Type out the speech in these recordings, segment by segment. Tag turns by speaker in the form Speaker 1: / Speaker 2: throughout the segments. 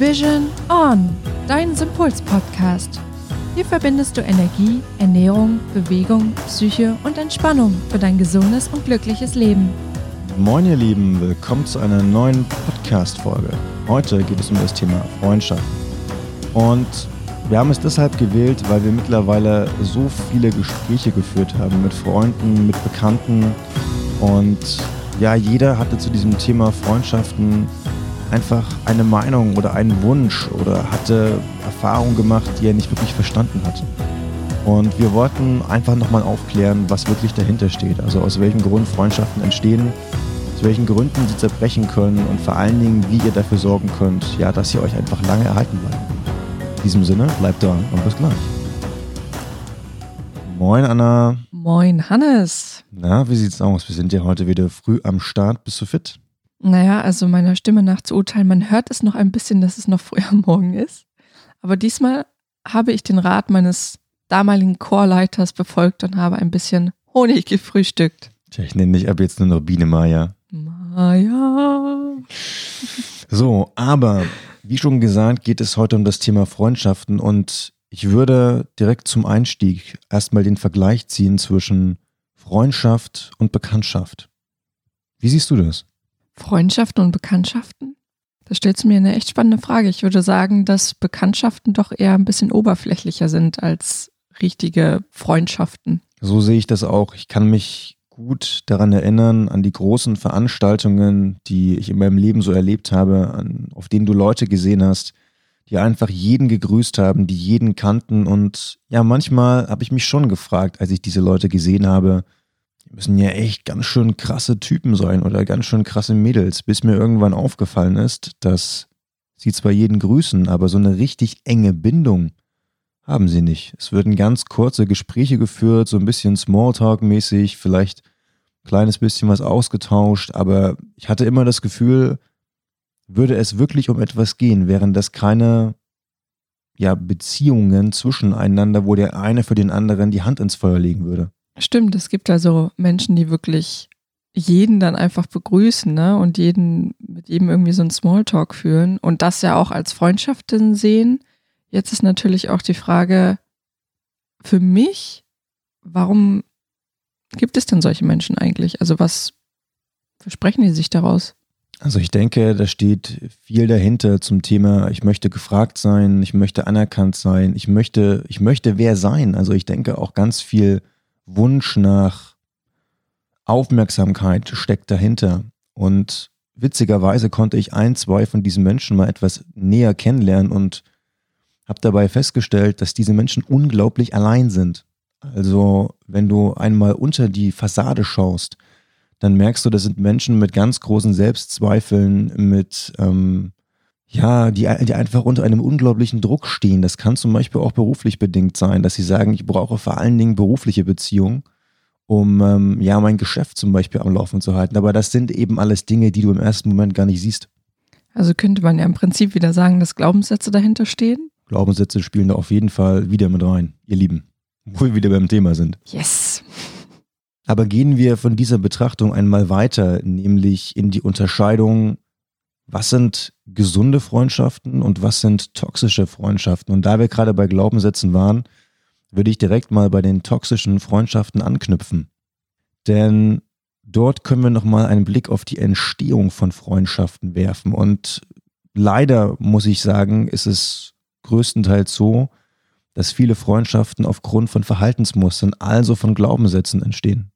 Speaker 1: Vision On, dein Sympuls-Podcast. Hier verbindest du Energie, Ernährung, Bewegung, Psyche und Entspannung für dein gesundes und glückliches Leben.
Speaker 2: Moin ihr Lieben, willkommen zu einer neuen Podcast-Folge. Heute geht es um das Thema Freundschaft. Und wir haben es deshalb gewählt, weil wir mittlerweile so viele Gespräche geführt haben mit Freunden, mit Bekannten. Und ja, jeder hatte zu diesem Thema Freundschaften einfach eine Meinung oder einen Wunsch oder hatte Erfahrungen gemacht, die er nicht wirklich verstanden hat. Und wir wollten einfach nochmal aufklären, was wirklich dahinter steht. Also aus welchem Grund Freundschaften entstehen, aus welchen Gründen sie zerbrechen können und vor allen Dingen, wie ihr dafür sorgen könnt, ja, dass sie euch einfach lange erhalten bleiben. In diesem Sinne, bleibt dran und bis gleich. Moin Anna.
Speaker 1: Moin Hannes.
Speaker 2: Na, wie sieht's aus? Wir sind ja heute wieder früh am Start. Bist du fit?
Speaker 1: Naja, also meiner Stimme nach zu urteilen, man hört es noch ein bisschen, dass es noch früh am Morgen ist. Aber diesmal habe ich den Rat meines damaligen Chorleiters befolgt und habe ein bisschen Honig gefrühstückt.
Speaker 2: Tja, ich nenne dich ab jetzt nur noch Biene Maya.
Speaker 1: Maya.
Speaker 2: So, aber wie schon gesagt, geht es heute um das Thema Freundschaften und ich würde direkt zum Einstieg erstmal den Vergleich ziehen zwischen Freundschaft und Bekanntschaft. Wie siehst du das?
Speaker 1: Freundschaften und Bekanntschaften? Da stellst du mir eine echt spannende Frage. Ich würde sagen, dass Bekanntschaften doch eher ein bisschen oberflächlicher sind als richtige Freundschaften.
Speaker 2: So sehe ich das auch. Ich kann mich gut daran erinnern, an die großen Veranstaltungen, die ich in meinem Leben so erlebt habe, an, auf denen du Leute gesehen hast, die einfach jeden gegrüßt haben, die jeden kannten. Und ja, manchmal habe ich mich schon gefragt, als ich diese Leute gesehen habe, die müssen ja echt ganz schön krasse Typen sein oder ganz schön krasse Mädels, bis mir irgendwann aufgefallen ist, dass sie zwar jeden grüßen, aber so eine richtig enge Bindung haben sie nicht. Es würden ganz kurze Gespräche geführt, so ein bisschen Smalltalk-mäßig, vielleicht ein kleines bisschen was ausgetauscht, aber ich hatte immer das Gefühl, würde es wirklich um etwas gehen, wären das keine ja, Beziehungen zwischeneinander, wo der eine für den anderen die Hand ins Feuer legen würde.
Speaker 1: Stimmt, es gibt also Menschen, die wirklich jeden dann einfach begrüßen, ne? Und jeden mit jedem irgendwie so ein Smalltalk führen und das ja auch als Freundschaften sehen. Jetzt ist natürlich auch die Frage für mich, warum gibt es denn solche Menschen eigentlich? Also was versprechen die sich daraus?
Speaker 2: Also ich denke, da steht viel dahinter zum Thema, ich möchte gefragt sein, ich möchte anerkannt sein, ich möchte, ich möchte wer sein. Also ich denke auch ganz viel Wunsch nach Aufmerksamkeit steckt dahinter. Und witzigerweise konnte ich ein, zwei von diesen Menschen mal etwas näher kennenlernen und habe dabei festgestellt, dass diese Menschen unglaublich allein sind. Also wenn du einmal unter die Fassade schaust, dann merkst du, das sind Menschen mit ganz großen Selbstzweifeln, mit ähm, ja, die, die einfach unter einem unglaublichen Druck stehen. Das kann zum Beispiel auch beruflich bedingt sein, dass sie sagen, ich brauche vor allen Dingen berufliche Beziehungen, um ähm, ja mein Geschäft zum Beispiel am Laufen zu halten. Aber das sind eben alles Dinge, die du im ersten Moment gar nicht siehst.
Speaker 1: Also könnte man ja im Prinzip wieder sagen, dass Glaubenssätze dahinter stehen?
Speaker 2: Glaubenssätze spielen da auf jeden Fall wieder mit rein, ihr Lieben. Wo wir wieder beim Thema sind.
Speaker 1: Yes.
Speaker 2: Aber gehen wir von dieser Betrachtung einmal weiter, nämlich in die Unterscheidung was sind gesunde Freundschaften und was sind toxische Freundschaften. Und da wir gerade bei Glaubenssätzen waren, würde ich direkt mal bei den toxischen Freundschaften anknüpfen. Denn dort können wir nochmal einen Blick auf die Entstehung von Freundschaften werfen. Und leider muss ich sagen, ist es größtenteils so, dass viele Freundschaften aufgrund von Verhaltensmustern, also von Glaubenssätzen entstehen.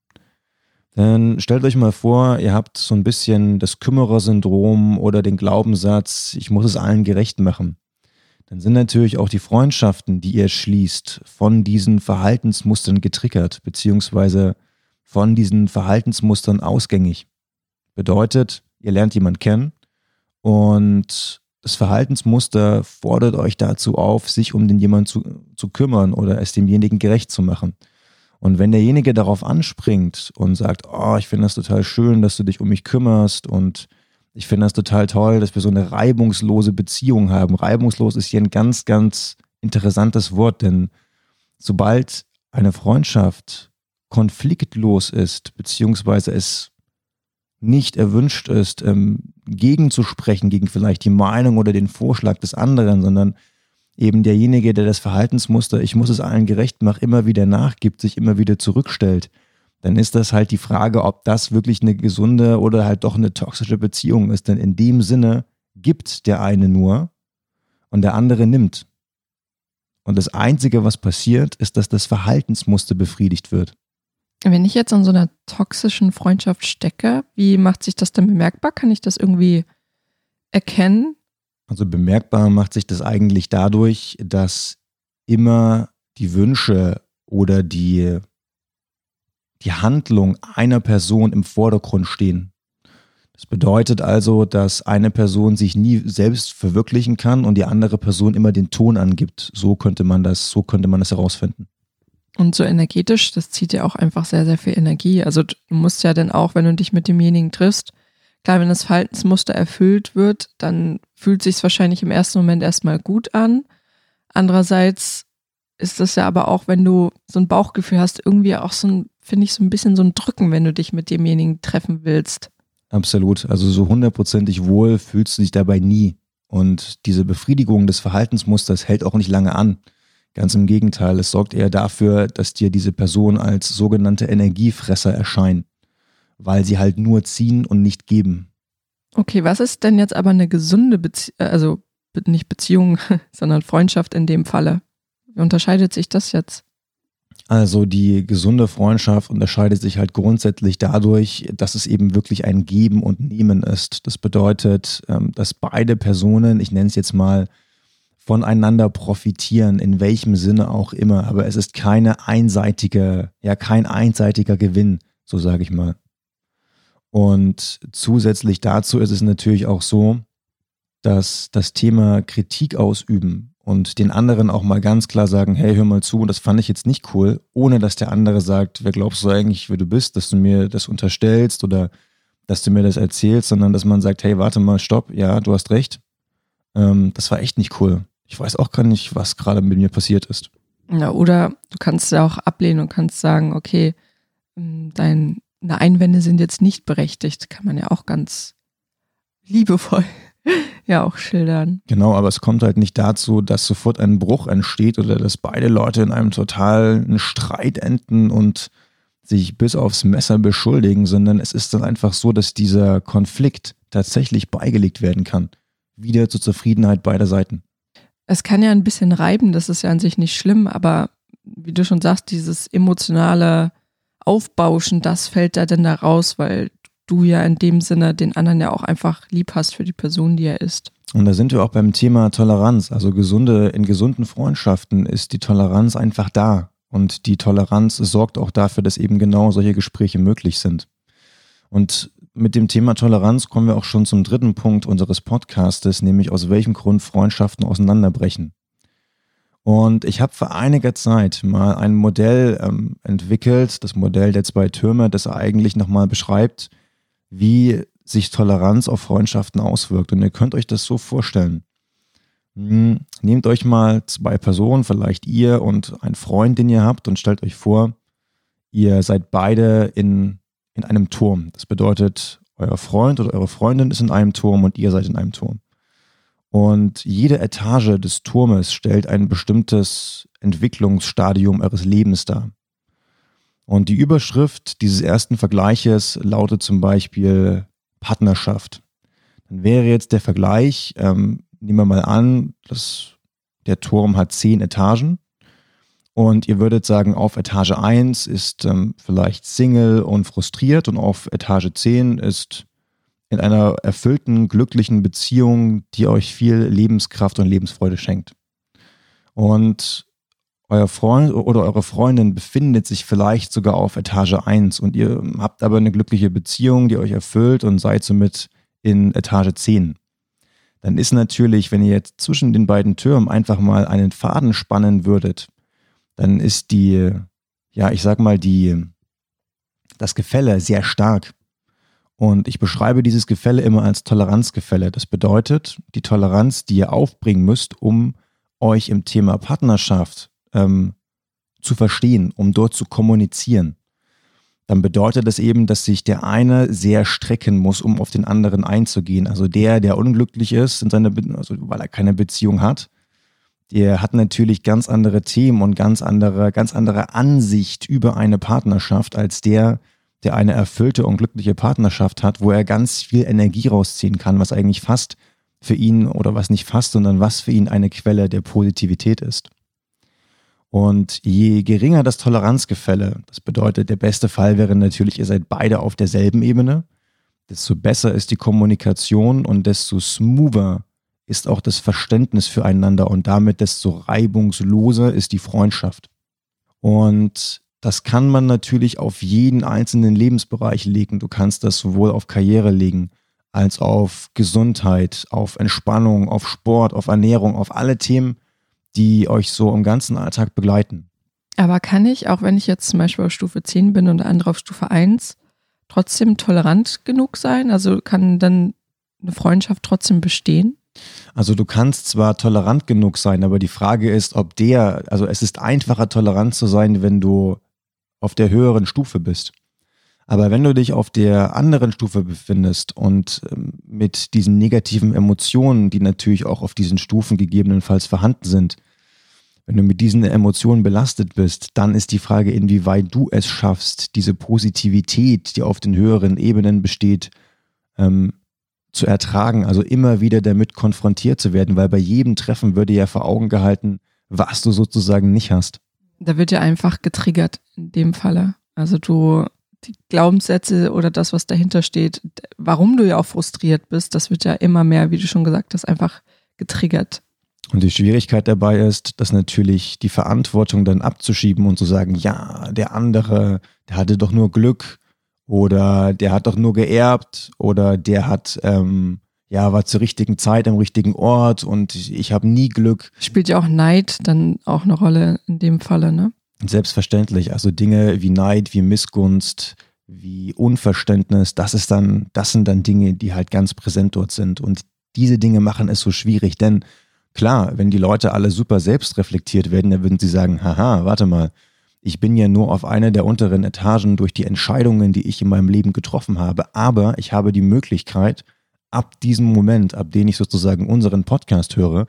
Speaker 2: Dann stellt euch mal vor, ihr habt so ein bisschen das Kümmerer-Syndrom oder den Glaubenssatz, ich muss es allen gerecht machen. Dann sind natürlich auch die Freundschaften, die ihr schließt, von diesen Verhaltensmustern getriggert, beziehungsweise von diesen Verhaltensmustern ausgängig. Bedeutet, ihr lernt jemanden kennen und das Verhaltensmuster fordert euch dazu auf, sich um den jemanden zu, zu kümmern oder es demjenigen gerecht zu machen. Und wenn derjenige darauf anspringt und sagt, oh, ich finde das total schön, dass du dich um mich kümmerst und ich finde das total toll, dass wir so eine reibungslose Beziehung haben. Reibungslos ist hier ein ganz, ganz interessantes Wort, denn sobald eine Freundschaft konfliktlos ist, beziehungsweise es nicht erwünscht ist, ähm, gegenzusprechen gegen vielleicht die Meinung oder den Vorschlag des anderen, sondern eben derjenige, der das Verhaltensmuster, ich muss es allen gerecht machen, immer wieder nachgibt, sich immer wieder zurückstellt, dann ist das halt die Frage, ob das wirklich eine gesunde oder halt doch eine toxische Beziehung ist. Denn in dem Sinne gibt der eine nur und der andere nimmt. Und das Einzige, was passiert, ist, dass das Verhaltensmuster befriedigt wird.
Speaker 1: Wenn ich jetzt an so einer toxischen Freundschaft stecke, wie macht sich das dann bemerkbar? Kann ich das irgendwie erkennen?
Speaker 2: Also bemerkbar macht sich das eigentlich dadurch, dass immer die Wünsche oder die, die Handlung einer Person im Vordergrund stehen. Das bedeutet also, dass eine Person sich nie selbst verwirklichen kann und die andere Person immer den Ton angibt. So könnte man das, so könnte man das herausfinden.
Speaker 1: Und so energetisch, das zieht ja auch einfach sehr, sehr viel Energie. Also du musst ja dann auch, wenn du dich mit demjenigen triffst, klar, wenn das Verhaltensmuster erfüllt wird, dann fühlt sich wahrscheinlich im ersten Moment erstmal gut an. Andererseits ist das ja aber auch, wenn du so ein Bauchgefühl hast, irgendwie auch so ein, finde ich, so ein bisschen so ein Drücken, wenn du dich mit demjenigen treffen willst.
Speaker 2: Absolut. Also so hundertprozentig wohl fühlst du dich dabei nie. Und diese Befriedigung des Verhaltensmusters hält auch nicht lange an. Ganz im Gegenteil, es sorgt eher dafür, dass dir diese Person als sogenannte Energiefresser erscheinen, weil sie halt nur ziehen und nicht geben.
Speaker 1: Okay, was ist denn jetzt aber eine gesunde Beziehung, also nicht Beziehung, sondern Freundschaft in dem Falle? Wie unterscheidet sich das jetzt?
Speaker 2: Also die gesunde Freundschaft unterscheidet sich halt grundsätzlich dadurch, dass es eben wirklich ein Geben und Nehmen ist. Das bedeutet, ähm, dass beide Personen, ich nenne es jetzt mal, voneinander profitieren, in welchem Sinne auch immer. Aber es ist keine einseitige, ja, kein einseitiger Gewinn, so sage ich mal. Und zusätzlich dazu ist es natürlich auch so, dass das Thema Kritik ausüben und den anderen auch mal ganz klar sagen, hey, hör mal zu, das fand ich jetzt nicht cool, ohne dass der andere sagt, wer glaubst du eigentlich, wer du bist, dass du mir das unterstellst oder dass du mir das erzählst, sondern dass man sagt, hey, warte mal, stopp, ja, du hast recht. Ähm, das war echt nicht cool. Ich weiß auch gar nicht, was gerade mit mir passiert ist.
Speaker 1: Ja, oder du kannst ja auch ablehnen und kannst sagen, okay, ähm, deine Einwände sind jetzt nicht berechtigt. Kann man ja auch ganz liebevoll ja auch schildern.
Speaker 2: Genau, aber es kommt halt nicht dazu, dass sofort ein Bruch entsteht oder dass beide Leute in einem totalen Streit enden und sich bis aufs Messer beschuldigen, sondern es ist dann einfach so, dass dieser Konflikt tatsächlich beigelegt werden kann. Wieder zur Zufriedenheit beider Seiten.
Speaker 1: Es kann ja ein bisschen reiben, das ist ja an sich nicht schlimm, aber wie du schon sagst, dieses emotionale Aufbauschen, das fällt da denn da raus, weil du ja in dem Sinne den anderen ja auch einfach lieb hast für die Person, die er ist.
Speaker 2: Und da sind wir auch beim Thema Toleranz. Also gesunde, in gesunden Freundschaften ist die Toleranz einfach da. Und die Toleranz sorgt auch dafür, dass eben genau solche Gespräche möglich sind. Und mit dem Thema Toleranz kommen wir auch schon zum dritten Punkt unseres Podcastes, nämlich aus welchem Grund Freundschaften auseinanderbrechen. Und ich habe vor einiger Zeit mal ein Modell ähm, entwickelt, das Modell der zwei Türme, das eigentlich nochmal beschreibt, wie sich Toleranz auf Freundschaften auswirkt. Und ihr könnt euch das so vorstellen. Hm, nehmt euch mal zwei Personen, vielleicht ihr und ein Freund, den ihr habt, und stellt euch vor, ihr seid beide in, in einem Turm. Das bedeutet, euer Freund oder eure Freundin ist in einem Turm und ihr seid in einem Turm. Und jede Etage des Turmes stellt ein bestimmtes Entwicklungsstadium eures Lebens dar. Und die Überschrift dieses ersten Vergleiches lautet zum Beispiel Partnerschaft. Dann wäre jetzt der Vergleich, ähm, nehmen wir mal an, dass der Turm hat zehn Etagen und ihr würdet sagen, auf Etage 1 ist ähm, vielleicht Single und frustriert und auf Etage 10 ist in einer erfüllten, glücklichen Beziehung, die euch viel Lebenskraft und Lebensfreude schenkt. Und euer Freund oder eure Freundin befindet sich vielleicht sogar auf Etage 1 und ihr habt aber eine glückliche Beziehung, die euch erfüllt und seid somit in Etage 10. Dann ist natürlich, wenn ihr jetzt zwischen den beiden Türmen einfach mal einen Faden spannen würdet, dann ist die, ja, ich sag mal, die, das Gefälle sehr stark. Und ich beschreibe dieses Gefälle immer als Toleranzgefälle. Das bedeutet, die Toleranz, die ihr aufbringen müsst, um euch im Thema Partnerschaft ähm, zu verstehen, um dort zu kommunizieren. dann bedeutet das eben, dass sich der eine sehr strecken muss, um auf den anderen einzugehen. Also der, der unglücklich ist, in seiner also weil er keine Beziehung hat, der hat natürlich ganz andere Themen und ganz andere, ganz andere Ansicht über eine Partnerschaft als der, der eine erfüllte und glückliche Partnerschaft hat, wo er ganz viel Energie rausziehen kann, was eigentlich fast für ihn oder was nicht fast, sondern was für ihn eine Quelle der Positivität ist. Und je geringer das Toleranzgefälle, das bedeutet, der beste Fall wäre natürlich, ihr seid beide auf derselben Ebene, desto besser ist die Kommunikation und desto smoother ist auch das Verständnis füreinander und damit desto reibungsloser ist die Freundschaft. Und das kann man natürlich auf jeden einzelnen Lebensbereich legen. Du kannst das sowohl auf Karriere legen, als auf Gesundheit, auf Entspannung, auf Sport, auf Ernährung, auf alle Themen, die euch so im ganzen Alltag begleiten.
Speaker 1: Aber kann ich, auch wenn ich jetzt zum Beispiel auf Stufe 10 bin und der andere auf Stufe 1, trotzdem tolerant genug sein? Also kann dann eine Freundschaft trotzdem bestehen?
Speaker 2: Also du kannst zwar tolerant genug sein, aber die Frage ist, ob der, also es ist einfacher tolerant zu sein, wenn du auf der höheren Stufe bist. Aber wenn du dich auf der anderen Stufe befindest und ähm, mit diesen negativen Emotionen, die natürlich auch auf diesen Stufen gegebenenfalls vorhanden sind, wenn du mit diesen Emotionen belastet bist, dann ist die Frage, inwieweit du es schaffst, diese Positivität, die auf den höheren Ebenen besteht, ähm, zu ertragen, also immer wieder damit konfrontiert zu werden, weil bei jedem Treffen würde ja vor Augen gehalten, was du sozusagen nicht hast.
Speaker 1: Da wird ja einfach getriggert in dem Falle. Also du die Glaubenssätze oder das, was dahinter steht, warum du ja auch frustriert bist, das wird ja immer mehr, wie du schon gesagt hast, einfach getriggert.
Speaker 2: Und die Schwierigkeit dabei ist, dass natürlich die Verantwortung dann abzuschieben und zu sagen, ja, der andere, der hatte doch nur Glück oder der hat doch nur geerbt oder der hat, ähm, ja, war zur richtigen Zeit am richtigen Ort und ich habe nie Glück.
Speaker 1: Spielt ja auch Neid dann auch eine Rolle in dem Falle, ne?
Speaker 2: Selbstverständlich. Also Dinge wie Neid, wie Missgunst, wie Unverständnis, das ist dann, das sind dann Dinge, die halt ganz präsent dort sind. Und diese Dinge machen es so schwierig, denn klar, wenn die Leute alle super selbstreflektiert werden, dann würden sie sagen, haha, warte mal, ich bin ja nur auf einer der unteren Etagen durch die Entscheidungen, die ich in meinem Leben getroffen habe, aber ich habe die Möglichkeit, ab diesem Moment, ab dem ich sozusagen unseren Podcast höre,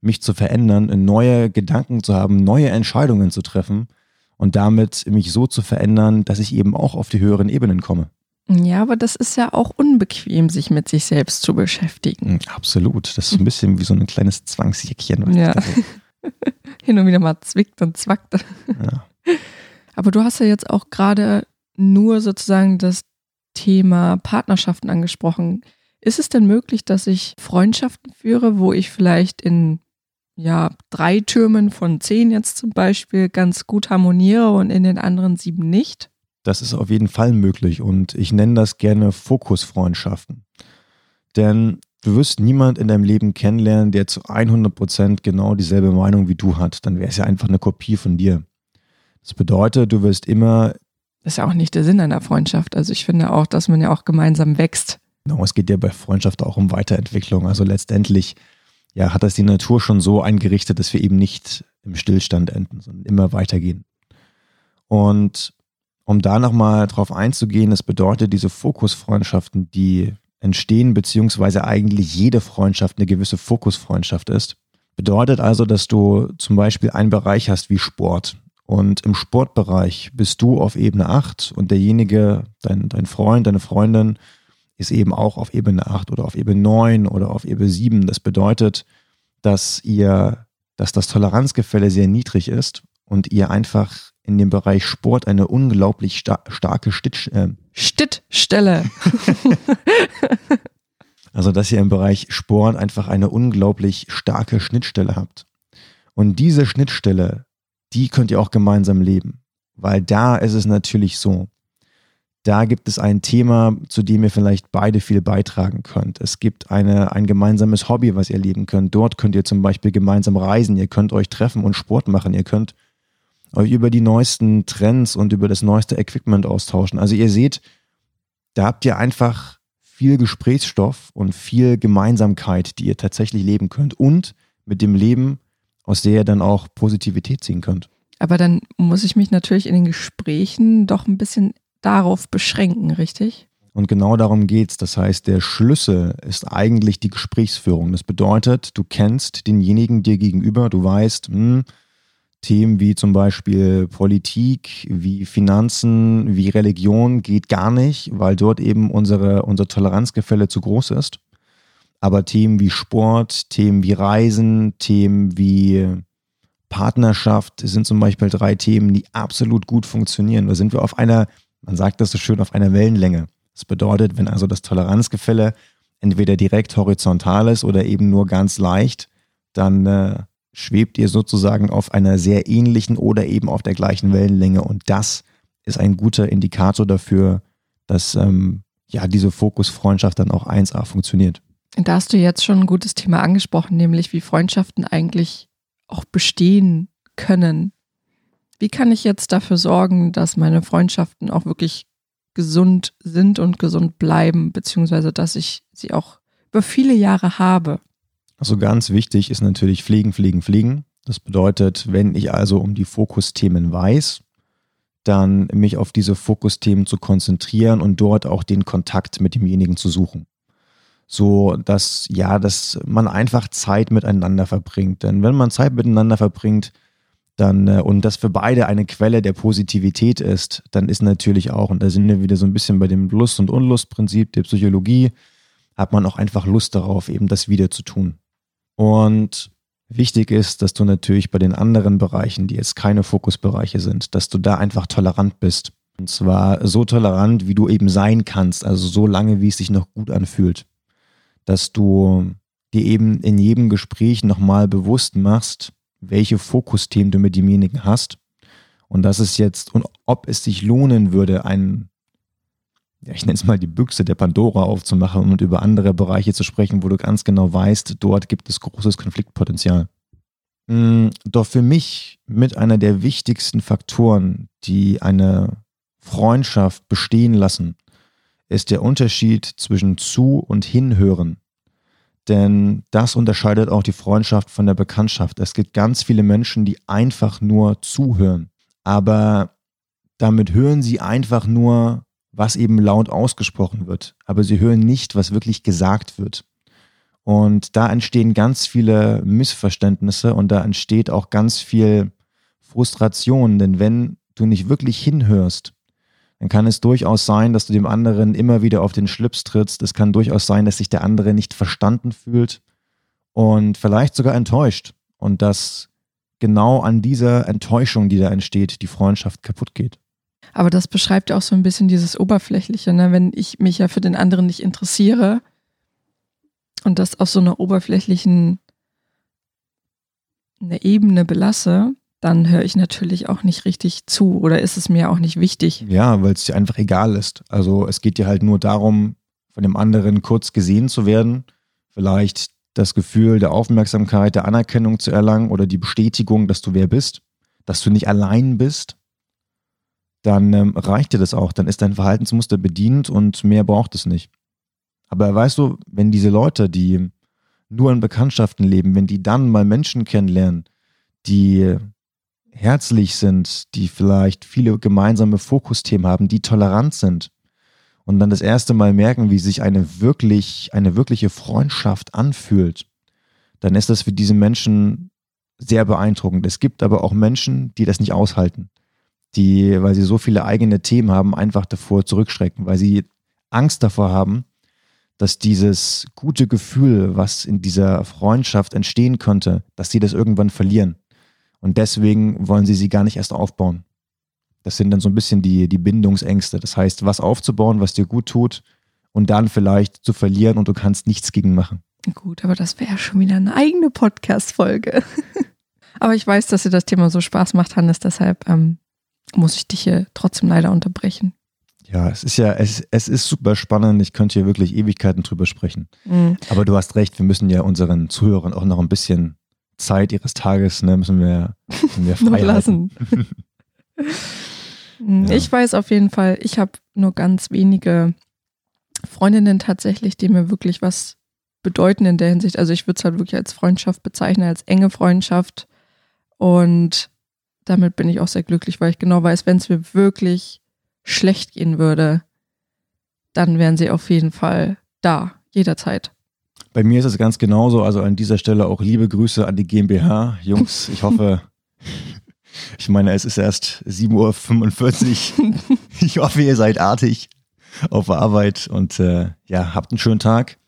Speaker 2: mich zu verändern, neue Gedanken zu haben, neue Entscheidungen zu treffen und damit mich so zu verändern, dass ich eben auch auf die höheren Ebenen komme.
Speaker 1: Ja, aber das ist ja auch unbequem, sich mit sich selbst zu beschäftigen.
Speaker 2: Hm, absolut. Das ist ein bisschen wie so ein kleines Zwangsjäckchen.
Speaker 1: Ja. Hin und wieder mal zwickt und zwackt. Ja. Aber du hast ja jetzt auch gerade nur sozusagen das Thema Partnerschaften angesprochen. Ist es denn möglich, dass ich Freundschaften führe, wo ich vielleicht in ja, drei Türmen von zehn jetzt zum Beispiel ganz gut harmoniere und in den anderen sieben nicht?
Speaker 2: Das ist auf jeden Fall möglich und ich nenne das gerne Fokusfreundschaften. Denn du wirst niemand in deinem Leben kennenlernen, der zu 100 Prozent genau dieselbe Meinung wie du hat. Dann wäre es ja einfach eine Kopie von dir. Das bedeutet, du wirst immer.
Speaker 1: Das ist ja auch nicht der Sinn einer Freundschaft. Also ich finde auch, dass man ja auch gemeinsam wächst.
Speaker 2: Genau, es geht ja bei Freundschaft auch um Weiterentwicklung. Also letztendlich ja, hat das die Natur schon so eingerichtet, dass wir eben nicht im Stillstand enden, sondern immer weitergehen. Und um da nochmal drauf einzugehen, das bedeutet, diese Fokusfreundschaften, die entstehen, beziehungsweise eigentlich jede Freundschaft eine gewisse Fokusfreundschaft ist, bedeutet also, dass du zum Beispiel einen Bereich hast wie Sport. Und im Sportbereich bist du auf Ebene 8 und derjenige, dein, dein Freund, deine Freundin, ist eben auch auf Ebene 8 oder auf Ebene 9 oder auf Ebene 7. Das bedeutet, dass ihr, dass das Toleranzgefälle sehr niedrig ist und ihr einfach in dem Bereich Sport eine unglaublich sta starke Stitch, äh,
Speaker 1: Stittstelle.
Speaker 2: also, dass ihr im Bereich Sport einfach eine unglaublich starke Schnittstelle habt. Und diese Schnittstelle, die könnt ihr auch gemeinsam leben. Weil da ist es natürlich so, da gibt es ein Thema, zu dem ihr vielleicht beide viel beitragen könnt. Es gibt eine, ein gemeinsames Hobby, was ihr leben könnt. Dort könnt ihr zum Beispiel gemeinsam reisen, ihr könnt euch treffen und Sport machen, ihr könnt euch über die neuesten Trends und über das neueste Equipment austauschen. Also ihr seht, da habt ihr einfach viel Gesprächsstoff und viel Gemeinsamkeit, die ihr tatsächlich leben könnt und mit dem Leben, aus der ihr dann auch Positivität ziehen könnt.
Speaker 1: Aber dann muss ich mich natürlich in den Gesprächen doch ein bisschen darauf beschränken, richtig?
Speaker 2: Und genau darum geht's. Das heißt, der Schlüssel ist eigentlich die Gesprächsführung. Das bedeutet, du kennst denjenigen dir gegenüber, du weißt, hm, Themen wie zum Beispiel Politik, wie Finanzen, wie Religion geht gar nicht, weil dort eben unsere, unser Toleranzgefälle zu groß ist. Aber Themen wie Sport, Themen wie Reisen, Themen wie Partnerschaft sind zum Beispiel drei Themen, die absolut gut funktionieren. Da sind wir auf einer, man sagt das so schön, auf einer Wellenlänge. Das bedeutet, wenn also das Toleranzgefälle entweder direkt horizontal ist oder eben nur ganz leicht, dann äh, schwebt ihr sozusagen auf einer sehr ähnlichen oder eben auf der gleichen Wellenlänge. Und das ist ein guter Indikator dafür, dass ähm, ja diese Fokusfreundschaft dann auch 1A funktioniert.
Speaker 1: Da hast du jetzt schon ein gutes Thema angesprochen, nämlich wie Freundschaften eigentlich auch bestehen können. Wie kann ich jetzt dafür sorgen, dass meine Freundschaften auch wirklich gesund sind und gesund bleiben, beziehungsweise dass ich sie auch über viele Jahre habe?
Speaker 2: Also ganz wichtig ist natürlich Pflegen, Pflegen, Pflegen. Das bedeutet, wenn ich also um die Fokusthemen weiß, dann mich auf diese Fokusthemen zu konzentrieren und dort auch den Kontakt mit demjenigen zu suchen. So, dass, ja, dass man einfach Zeit miteinander verbringt. Denn wenn man Zeit miteinander verbringt, dann, äh, und das für beide eine Quelle der Positivität ist, dann ist natürlich auch, und da sind wir wieder so ein bisschen bei dem Lust- und Unlustprinzip der Psychologie, hat man auch einfach Lust darauf, eben das wieder zu tun. Und wichtig ist, dass du natürlich bei den anderen Bereichen, die jetzt keine Fokusbereiche sind, dass du da einfach tolerant bist. Und zwar so tolerant, wie du eben sein kannst, also so lange, wie es sich noch gut anfühlt. Dass du dir eben in jedem Gespräch nochmal bewusst machst, welche Fokusthemen du mit demjenigen hast. Und dass es jetzt, und ob es sich lohnen würde, einen ja, ich nenne es mal die Büchse der Pandora aufzumachen und über andere Bereiche zu sprechen, wo du ganz genau weißt, dort gibt es großes Konfliktpotenzial. Mm, doch für mich mit einer der wichtigsten Faktoren, die eine Freundschaft bestehen lassen, ist der Unterschied zwischen zu und hinhören. Denn das unterscheidet auch die Freundschaft von der Bekanntschaft. Es gibt ganz viele Menschen, die einfach nur zuhören. Aber damit hören sie einfach nur was eben laut ausgesprochen wird, aber sie hören nicht, was wirklich gesagt wird. Und da entstehen ganz viele Missverständnisse und da entsteht auch ganz viel Frustration, denn wenn du nicht wirklich hinhörst, dann kann es durchaus sein, dass du dem anderen immer wieder auf den Schlips trittst. Es kann durchaus sein, dass sich der andere nicht verstanden fühlt und vielleicht sogar enttäuscht und dass genau an dieser Enttäuschung, die da entsteht, die Freundschaft kaputt geht.
Speaker 1: Aber das beschreibt ja auch so ein bisschen dieses Oberflächliche, ne? wenn ich mich ja für den anderen nicht interessiere und das auf so einer oberflächlichen eine Ebene belasse, dann höre ich natürlich auch nicht richtig zu oder ist es mir auch nicht wichtig.
Speaker 2: Ja, weil es dir einfach egal ist. Also es geht dir halt nur darum, von dem anderen kurz gesehen zu werden, vielleicht das Gefühl der Aufmerksamkeit, der Anerkennung zu erlangen oder die Bestätigung, dass du wer bist, dass du nicht allein bist dann ähm, reicht dir das auch. Dann ist dein Verhaltensmuster bedient und mehr braucht es nicht. Aber weißt du, wenn diese Leute, die nur in Bekanntschaften leben, wenn die dann mal Menschen kennenlernen, die herzlich sind, die vielleicht viele gemeinsame Fokusthemen haben, die tolerant sind und dann das erste Mal merken, wie sich eine wirklich, eine wirkliche Freundschaft anfühlt, dann ist das für diese Menschen sehr beeindruckend. Es gibt aber auch Menschen, die das nicht aushalten die, weil sie so viele eigene Themen haben, einfach davor zurückschrecken, weil sie Angst davor haben, dass dieses gute Gefühl, was in dieser Freundschaft entstehen könnte, dass sie das irgendwann verlieren. Und deswegen wollen sie sie gar nicht erst aufbauen. Das sind dann so ein bisschen die, die Bindungsängste. Das heißt, was aufzubauen, was dir gut tut und dann vielleicht zu verlieren und du kannst nichts gegen machen.
Speaker 1: Gut, aber das wäre schon wieder eine eigene Podcast-Folge. aber ich weiß, dass dir das Thema so Spaß macht, Hannes. Deshalb ähm, muss ich dich hier trotzdem leider unterbrechen.
Speaker 2: Ja, es ist ja, es, es ist super spannend. Ich könnte hier wirklich Ewigkeiten drüber sprechen. Mhm. Aber du hast recht, wir müssen ja unseren Zuhörern auch noch ein bisschen Zeit ihres Tages, ne, müssen wir, müssen wir frei lassen.
Speaker 1: Mhm. ja. Ich weiß auf jeden Fall, ich habe nur ganz wenige Freundinnen tatsächlich, die mir wirklich was bedeuten in der Hinsicht. Also ich würde es halt wirklich als Freundschaft bezeichnen, als enge Freundschaft. Und damit bin ich auch sehr glücklich, weil ich genau weiß, wenn es mir wirklich schlecht gehen würde, dann wären sie auf jeden Fall da, jederzeit.
Speaker 2: Bei mir ist es ganz genauso. Also an dieser Stelle auch liebe Grüße an die GmbH. Jungs, ich hoffe, ich meine, es ist erst 7.45 Uhr. Ich hoffe, ihr seid artig auf Arbeit und äh, ja, habt einen schönen Tag.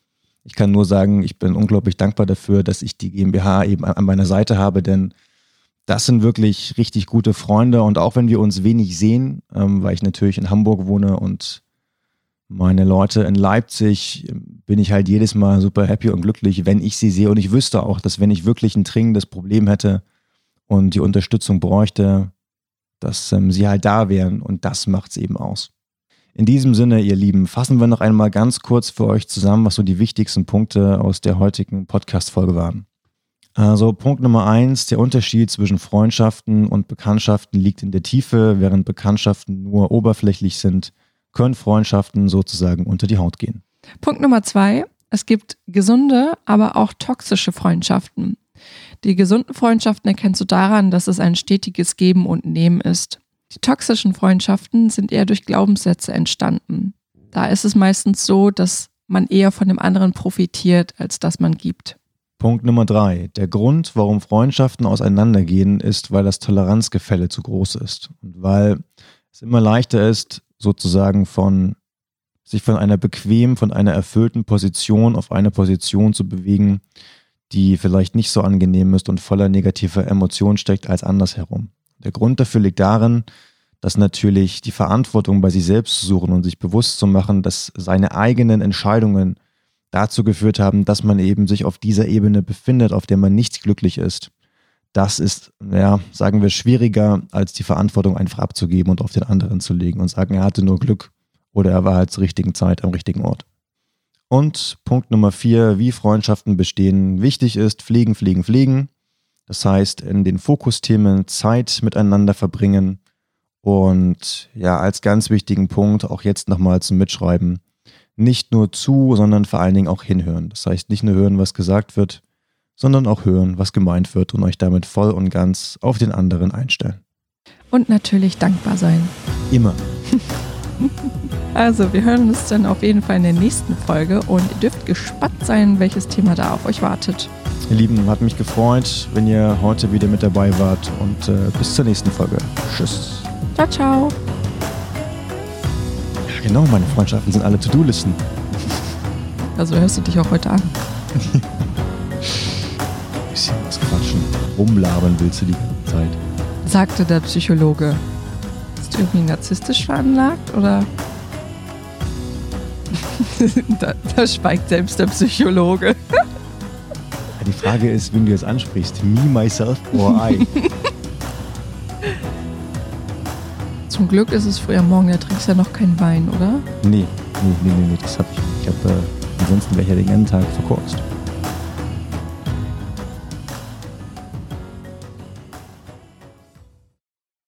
Speaker 2: Ich kann nur sagen, ich bin unglaublich dankbar dafür, dass ich die GmbH eben an meiner Seite habe, denn das sind wirklich richtig gute Freunde und auch wenn wir uns wenig sehen, ähm, weil ich natürlich in Hamburg wohne und meine Leute in Leipzig, bin ich halt jedes Mal super happy und glücklich, wenn ich sie sehe und ich wüsste auch, dass wenn ich wirklich ein dringendes Problem hätte und die Unterstützung bräuchte, dass ähm, sie halt da wären und das macht es eben aus. In diesem Sinne, ihr Lieben, fassen wir noch einmal ganz kurz für euch zusammen, was so die wichtigsten Punkte aus der heutigen Podcast-Folge waren. Also Punkt Nummer eins, der Unterschied zwischen Freundschaften und Bekanntschaften liegt in der Tiefe, während Bekanntschaften nur oberflächlich sind, können Freundschaften sozusagen unter die Haut gehen.
Speaker 1: Punkt Nummer zwei, es gibt gesunde, aber auch toxische Freundschaften. Die gesunden Freundschaften erkennst du daran, dass es ein stetiges Geben und Nehmen ist. Die toxischen Freundschaften sind eher durch Glaubenssätze entstanden. Da ist es meistens so, dass man eher von dem anderen profitiert, als dass man gibt.
Speaker 2: Punkt Nummer drei. Der Grund, warum Freundschaften auseinandergehen, ist, weil das Toleranzgefälle zu groß ist. Und weil es immer leichter ist, sozusagen von sich von einer bequem, von einer erfüllten Position auf eine Position zu bewegen, die vielleicht nicht so angenehm ist und voller negativer Emotionen steckt als andersherum. Der Grund dafür liegt darin, dass natürlich die Verantwortung bei sich selbst zu suchen und sich bewusst zu machen, dass seine eigenen Entscheidungen dazu geführt haben, dass man eben sich auf dieser Ebene befindet, auf der man nicht glücklich ist. Das ist, ja, sagen wir, schwieriger, als die Verantwortung einfach abzugeben und auf den anderen zu legen und sagen, er hatte nur Glück oder er war halt zur richtigen Zeit am richtigen Ort. Und Punkt Nummer vier, wie Freundschaften bestehen. Wichtig ist, pflegen, pflegen, pflegen. Das heißt, in den Fokusthemen Zeit miteinander verbringen und ja, als ganz wichtigen Punkt auch jetzt nochmal zum Mitschreiben, nicht nur zu, sondern vor allen Dingen auch hinhören. Das heißt, nicht nur hören, was gesagt wird, sondern auch hören, was gemeint wird und euch damit voll und ganz auf den anderen einstellen.
Speaker 1: Und natürlich dankbar sein.
Speaker 2: Immer.
Speaker 1: Also, wir hören uns dann auf jeden Fall in der nächsten Folge und ihr dürft gespannt sein, welches Thema da auf euch wartet.
Speaker 2: Ihr Lieben, hat mich gefreut, wenn ihr heute wieder mit dabei wart und äh, bis zur nächsten Folge. Tschüss.
Speaker 1: Ciao, ciao.
Speaker 2: Ja, genau, meine Freundschaften sind alle To-Do-Listen.
Speaker 1: Also hörst du dich auch heute an.
Speaker 2: Bisschen was quatschen. Rumlabern willst du die ganze Zeit.
Speaker 1: Sagte der Psychologe. Ist du irgendwie narzisstisch veranlagt oder? da, da schweigt selbst der Psychologe.
Speaker 2: Die Frage ist, wen du jetzt ansprichst. Me, myself or I?
Speaker 1: Zum Glück ist es früh am Morgen, da trinkst du ja noch keinen Wein, oder?
Speaker 2: nee, nee, nee, nee, nee, das hab ich. Ich hab, äh, ansonsten wäre ich ja den ganzen Tag verkorkst.